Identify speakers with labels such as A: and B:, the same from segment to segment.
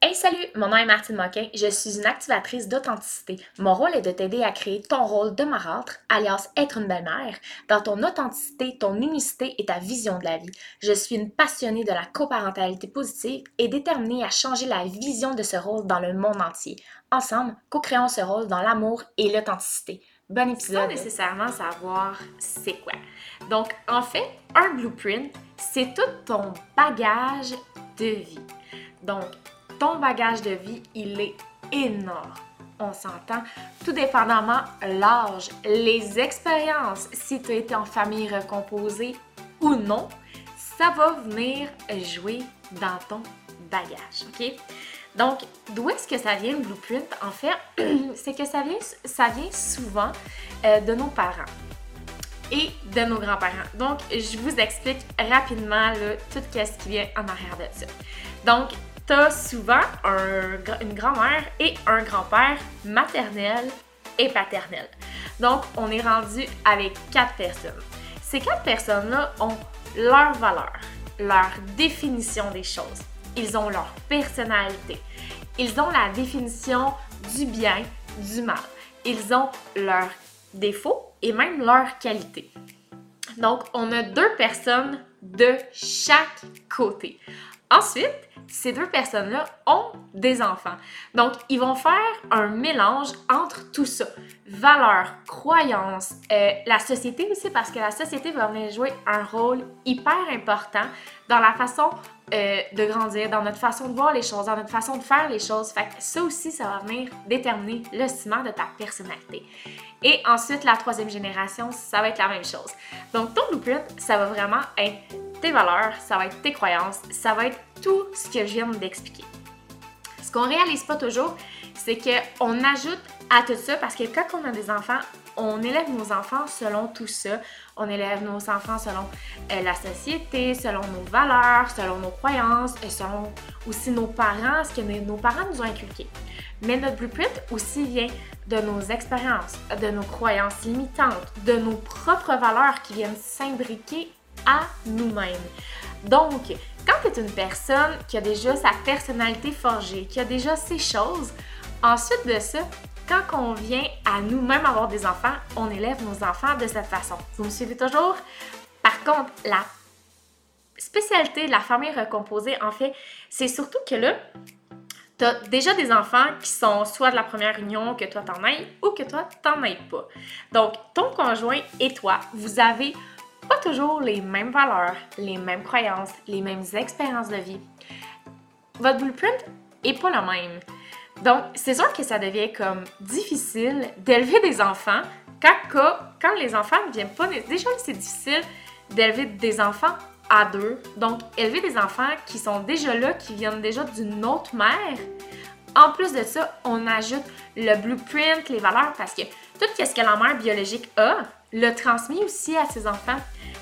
A: Hey salut, mon nom est Martine Moquin, je suis une activatrice d'authenticité. Mon rôle est de t'aider à créer ton rôle de marâtre, alias être une belle-mère, dans ton authenticité, ton unicité et ta vision de la vie. Je suis une passionnée de la coparentalité positive et déterminée à changer la vision de ce rôle dans le monde entier. Ensemble, co-créons ce rôle dans l'amour et l'authenticité. Bon épisode. Sans nécessairement savoir c'est quoi. Donc, en fait, un blueprint, c'est tout ton bagage de vie. Donc, ton bagage de vie, il est énorme. On s'entend, tout dépendamment l'âge, les expériences, si tu as été en famille recomposée ou non, ça va venir jouer dans ton bagage? Donc, d'où est-ce que ça vient le blueprint? En fait, c'est que ça vient, ça vient souvent euh, de nos parents et de nos grands-parents. Donc, je vous explique rapidement tout ce qui vient en arrière de ça. Donc, tu souvent une grand-mère et un grand-père maternel et paternel. Donc, on est rendu avec quatre personnes. Ces quatre personnes-là ont leur valeur, leur définition des choses. Ils ont leur personnalité. Ils ont la définition du bien, du mal. Ils ont leurs défauts et même leurs qualités. Donc, on a deux personnes de chaque côté. Ensuite, ces deux personnes-là ont des enfants. Donc, ils vont faire un mélange entre tout ça. Valeurs, croyances, euh, la société aussi, parce que la société va venir jouer un rôle hyper important dans la façon euh, de grandir, dans notre façon de voir les choses, dans notre façon de faire les choses. Fait que ça aussi, ça va venir déterminer le ciment de ta personnalité. Et ensuite, la troisième génération, ça va être la même chose. Donc, ton blueprint, ça va vraiment être tes valeurs, ça va être tes croyances, ça va être tout ce que je viens d'expliquer. Ce qu'on réalise pas toujours, c'est qu'on ajoute à tout ça parce que quand on a des enfants, on élève nos enfants selon tout ça. On élève nos enfants selon euh, la société, selon nos valeurs, selon nos croyances, et selon aussi nos parents, ce que nos parents nous ont inculqué. Mais notre blueprint aussi vient de nos expériences, de nos croyances limitantes, de nos propres valeurs qui viennent s'imbriquer nous-mêmes. Donc, quand tu es une personne qui a déjà sa personnalité forgée, qui a déjà ces choses, ensuite de ça, quand on vient à nous-mêmes avoir des enfants, on élève nos enfants de cette façon. Vous me suivez toujours? Par contre, la spécialité de la famille recomposée, en fait, c'est surtout que là, tu as déjà des enfants qui sont soit de la première union, que toi t'en aies, ou que toi t'en aies pas. Donc, ton conjoint et toi, vous avez pas toujours les mêmes valeurs, les mêmes croyances, les mêmes expériences de vie. Votre blueprint est pas le même. Donc, c'est sûr que ça devient comme difficile d'élever des enfants quand, quand les enfants ne viennent pas. Déjà, c'est difficile d'élever des enfants à deux. Donc, élever des enfants qui sont déjà là, qui viennent déjà d'une autre mère. En plus de ça, on ajoute le blueprint, les valeurs, parce que tout ce que la mère biologique a, le transmis aussi à ses enfants.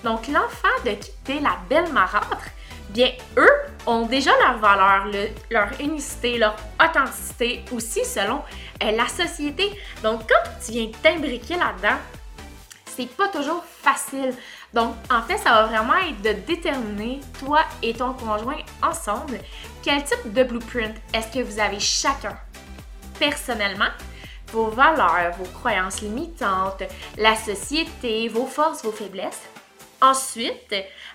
A: Donc, l'enfant de quitter la belle marâtre, bien, eux ont déjà leur valeur, leur unicité, leur authenticité aussi selon euh, la société. Donc, quand tu viens t'imbriquer là-dedans, c'est pas toujours facile. Donc, en fait, ça va vraiment être de déterminer, toi et ton conjoint ensemble, quel type de blueprint est-ce que vous avez chacun personnellement vos valeurs, vos croyances limitantes, la société, vos forces, vos faiblesses. Ensuite,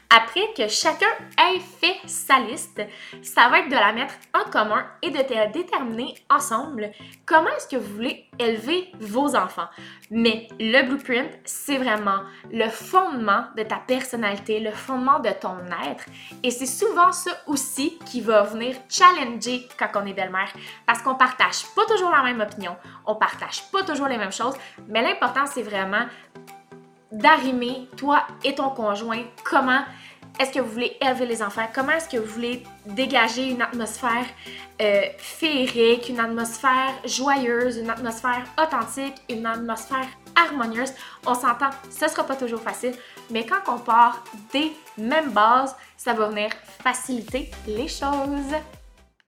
A: après que chacun ait fait sa liste, ça va être de la mettre en commun et de déterminer ensemble comment est-ce que vous voulez élever vos enfants. Mais le blueprint, c'est vraiment le fondement de ta personnalité, le fondement de ton être. Et c'est souvent ça aussi qui va venir challenger quand on est belle-mère. Parce qu'on partage pas toujours la même opinion, on partage pas toujours les mêmes choses, mais l'important, c'est vraiment d'arrimer, toi et ton conjoint, comment est-ce que vous voulez élever les enfants? Comment est-ce que vous voulez dégager une atmosphère euh, féerique, une atmosphère joyeuse, une atmosphère authentique, une atmosphère harmonieuse? On s'entend, ce sera pas toujours facile, mais quand on part des mêmes bases, ça va venir faciliter les choses.